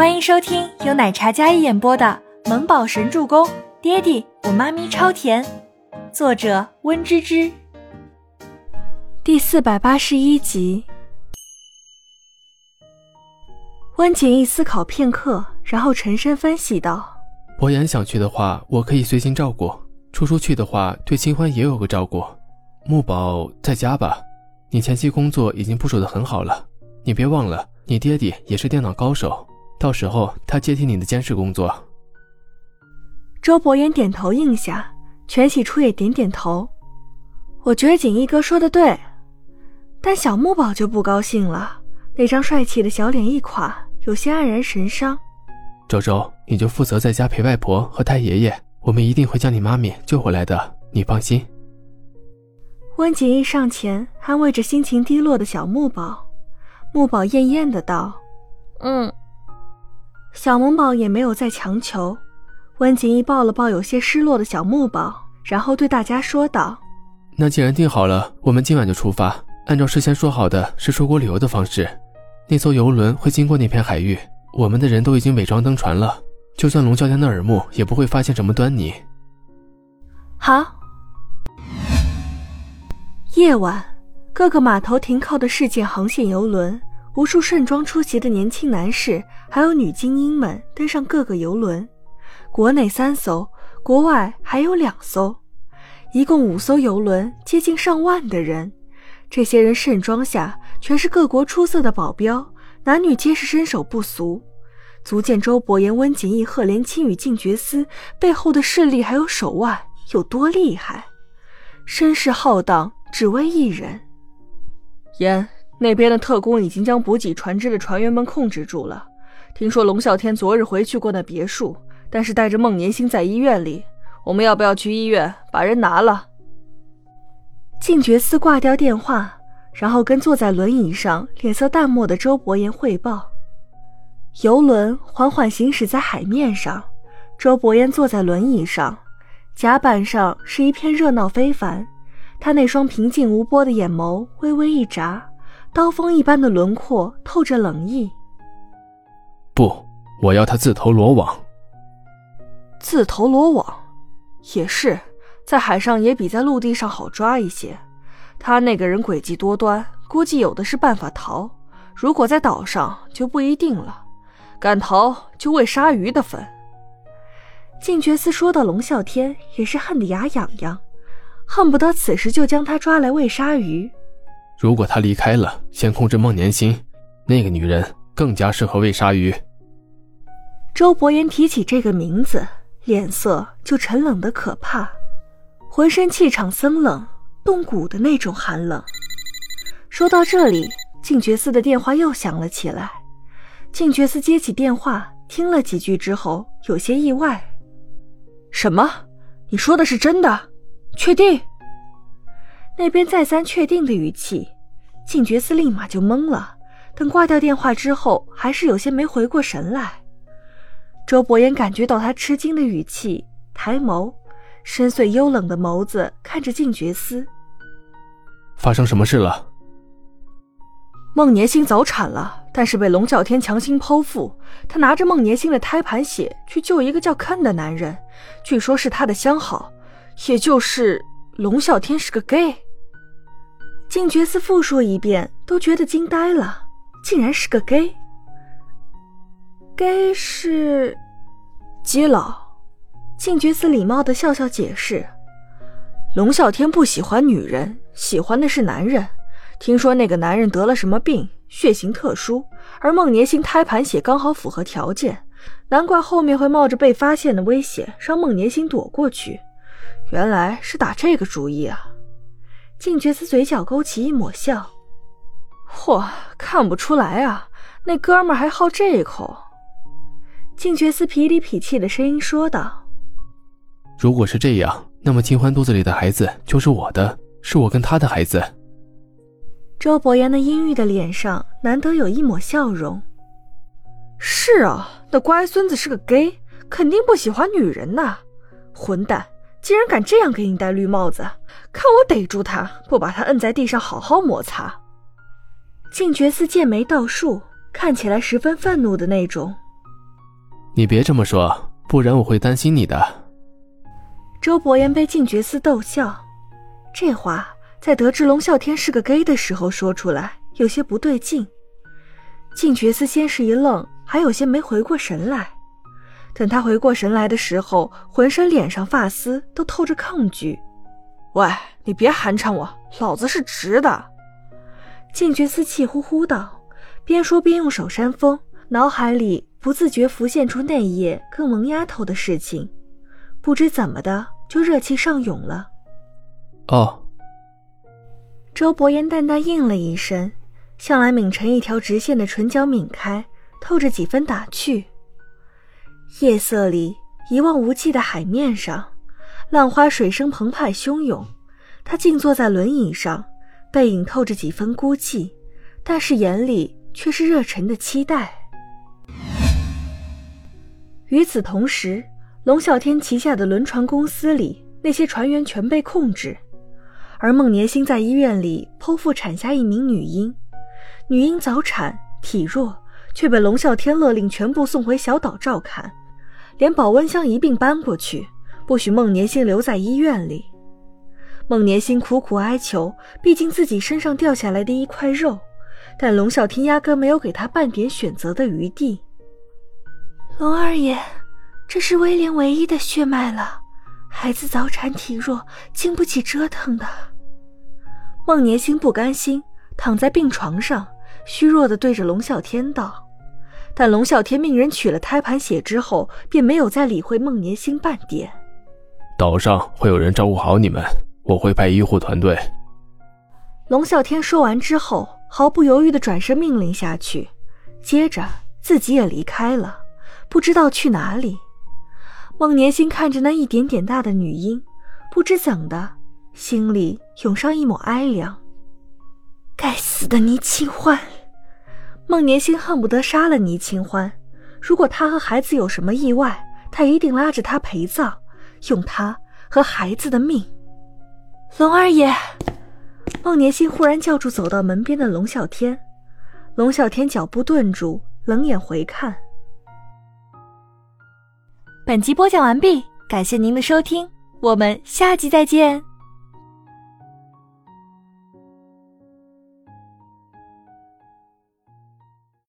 欢迎收听由奶茶嘉一演播的《萌宝神助攻》，爹地我妈咪超甜，作者温芝芝。第四百八十一集。温景逸思考片刻，然后沉声分析道：“博言想去的话，我可以随行照顾；初初去的话，对清欢也有个照顾。木宝在家吧，你前期工作已经部署的很好了，你别忘了，你爹地也是电脑高手。”到时候他接替你的监视工作。周伯言点头应下，全喜初也点点头。我觉得锦衣哥说的对，但小木宝就不高兴了，那张帅气的小脸一垮，有些黯然神伤。周周，你就负责在家陪外婆和太爷爷，我们一定会将你妈咪救回来的，你放心。温锦衣上前安慰着心情低落的小木宝，木宝艳艳的道：“嗯。”小萌宝也没有再强求，温景逸抱了抱有些失落的小木宝，然后对大家说道：“那既然定好了，我们今晚就出发。按照事先说好的是出国旅游的方式，那艘游轮会经过那片海域，我们的人都已经伪装登船了，就算龙啸天的耳目也不会发现什么端倪。”好。夜晚，各个码头停靠的世界航线游轮。无数盛装出席的年轻男士，还有女精英们登上各个游轮，国内三艘，国外还有两艘，一共五艘游轮，接近上万的人。这些人盛装下，全是各国出色的保镖，男女皆是身手不俗，足见周伯言、温景逸、赫连青与静觉司背后的势力还有手腕有多厉害，声势浩荡，只为一人。言。那边的特工已经将补给船只的船员们控制住了。听说龙啸天昨日回去过那别墅，但是带着孟年星在医院里。我们要不要去医院把人拿了？静觉司挂掉电话，然后跟坐在轮椅上、脸色淡漠的周伯言汇报。游轮缓缓行驶在海面上，周伯言坐在轮椅上，甲板上是一片热闹非凡。他那双平静无波的眼眸微微一眨。刀锋一般的轮廓透着冷意。不，我要他自投罗网。自投罗网，也是，在海上也比在陆地上好抓一些。他那个人诡计多端，估计有的是办法逃。如果在岛上就不一定了，敢逃就喂鲨鱼的份。静觉司说到龙啸天，也是恨得牙痒痒，恨不得此时就将他抓来喂鲨鱼。如果他离开了，先控制孟年心，那个女人更加适合喂鲨鱼。周伯言提起这个名字，脸色就沉冷的可怕，浑身气场森冷，冻骨的那种寒冷。说到这里，静觉寺的电话又响了起来。静觉寺接起电话，听了几句之后，有些意外：“什么？你说的是真的？确定？”那边再三确定的语气，静觉司立马就懵了。等挂掉电话之后，还是有些没回过神来。周伯言感觉到他吃惊的语气，抬眸，深邃幽冷的眸子看着静觉司。发生什么事了？孟年星早产了，但是被龙啸天强行剖腹。他拿着孟年星的胎盘血去救一个叫坑的男人，据说是他的相好，也就是龙啸天是个 gay。静觉寺复述一遍，都觉得惊呆了，竟然是个 gay。gay 是基佬。静觉寺礼貌的笑笑解释：龙啸天不喜欢女人，喜欢的是男人。听说那个男人得了什么病，血型特殊，而孟年星胎盘血刚好符合条件，难怪后面会冒着被发现的危险让孟年星躲过去。原来是打这个主意啊！静觉寺嘴角勾起一抹笑，嚯，看不出来啊，那哥们还好这一口。静觉寺痞里痞气的声音说道：“如果是这样，那么清欢肚子里的孩子就是我的，是我跟他的孩子。”周伯言那阴郁的脸上难得有一抹笑容。是啊，那乖孙子是个 gay，肯定不喜欢女人呐，混蛋！竟然敢这样给你戴绿帽子！看我逮住他，不把他摁在地上好好摩擦！静觉寺剑眉倒竖，看起来十分愤怒的那种。你别这么说，不然我会担心你的。周伯言被静觉寺逗笑，这话在得知龙啸天是个 gay 的时候说出来，有些不对劲。静觉寺先是一愣，还有些没回过神来。等他回过神来的时候，浑身脸上发丝都透着抗拒。喂，你别寒碜我，老子是直的。靳觉寺气呼呼道，边说边用手扇风，脑海里不自觉浮现出那夜跟萌丫头的事情，不知怎么的就热气上涌了。哦，周伯言淡淡应了一声，向来抿成一条直线的唇角抿开，透着几分打趣。夜色里，一望无际的海面上，浪花水声澎湃汹涌。他静坐在轮椅上，背影透着几分孤寂，但是眼里却是热忱的期待。与此同时，龙啸天旗下的轮船公司里，那些船员全被控制，而孟年星在医院里剖腹产下一名女婴，女婴早产，体弱，却被龙啸天勒令全部送回小岛照看。连保温箱一并搬过去，不许孟年星留在医院里。孟年星苦苦哀求，毕竟自己身上掉下来的一块肉，但龙啸天压根没有给他半点选择的余地。龙二爷，这是威廉唯一的血脉了，孩子早产体弱，经不起折腾的。孟年星不甘心，躺在病床上，虚弱的对着龙啸天道。但龙啸天命人取了胎盘血之后，便没有再理会孟年星半点。岛上会有人照顾好你们，我会派医护团队。龙啸天说完之后，毫不犹豫的转身命令下去，接着自己也离开了，不知道去哪里。孟年星看着那一点点大的女婴，不知怎的，心里涌上一抹哀凉。该死的倪清欢！孟年星恨不得杀了倪清欢。如果他和孩子有什么意外，他一定拉着他陪葬，用他和孩子的命。龙二爷，孟年星忽然叫住走到门边的龙啸天。龙啸天脚步顿住，冷眼回看。本集播讲完毕，感谢您的收听，我们下集再见。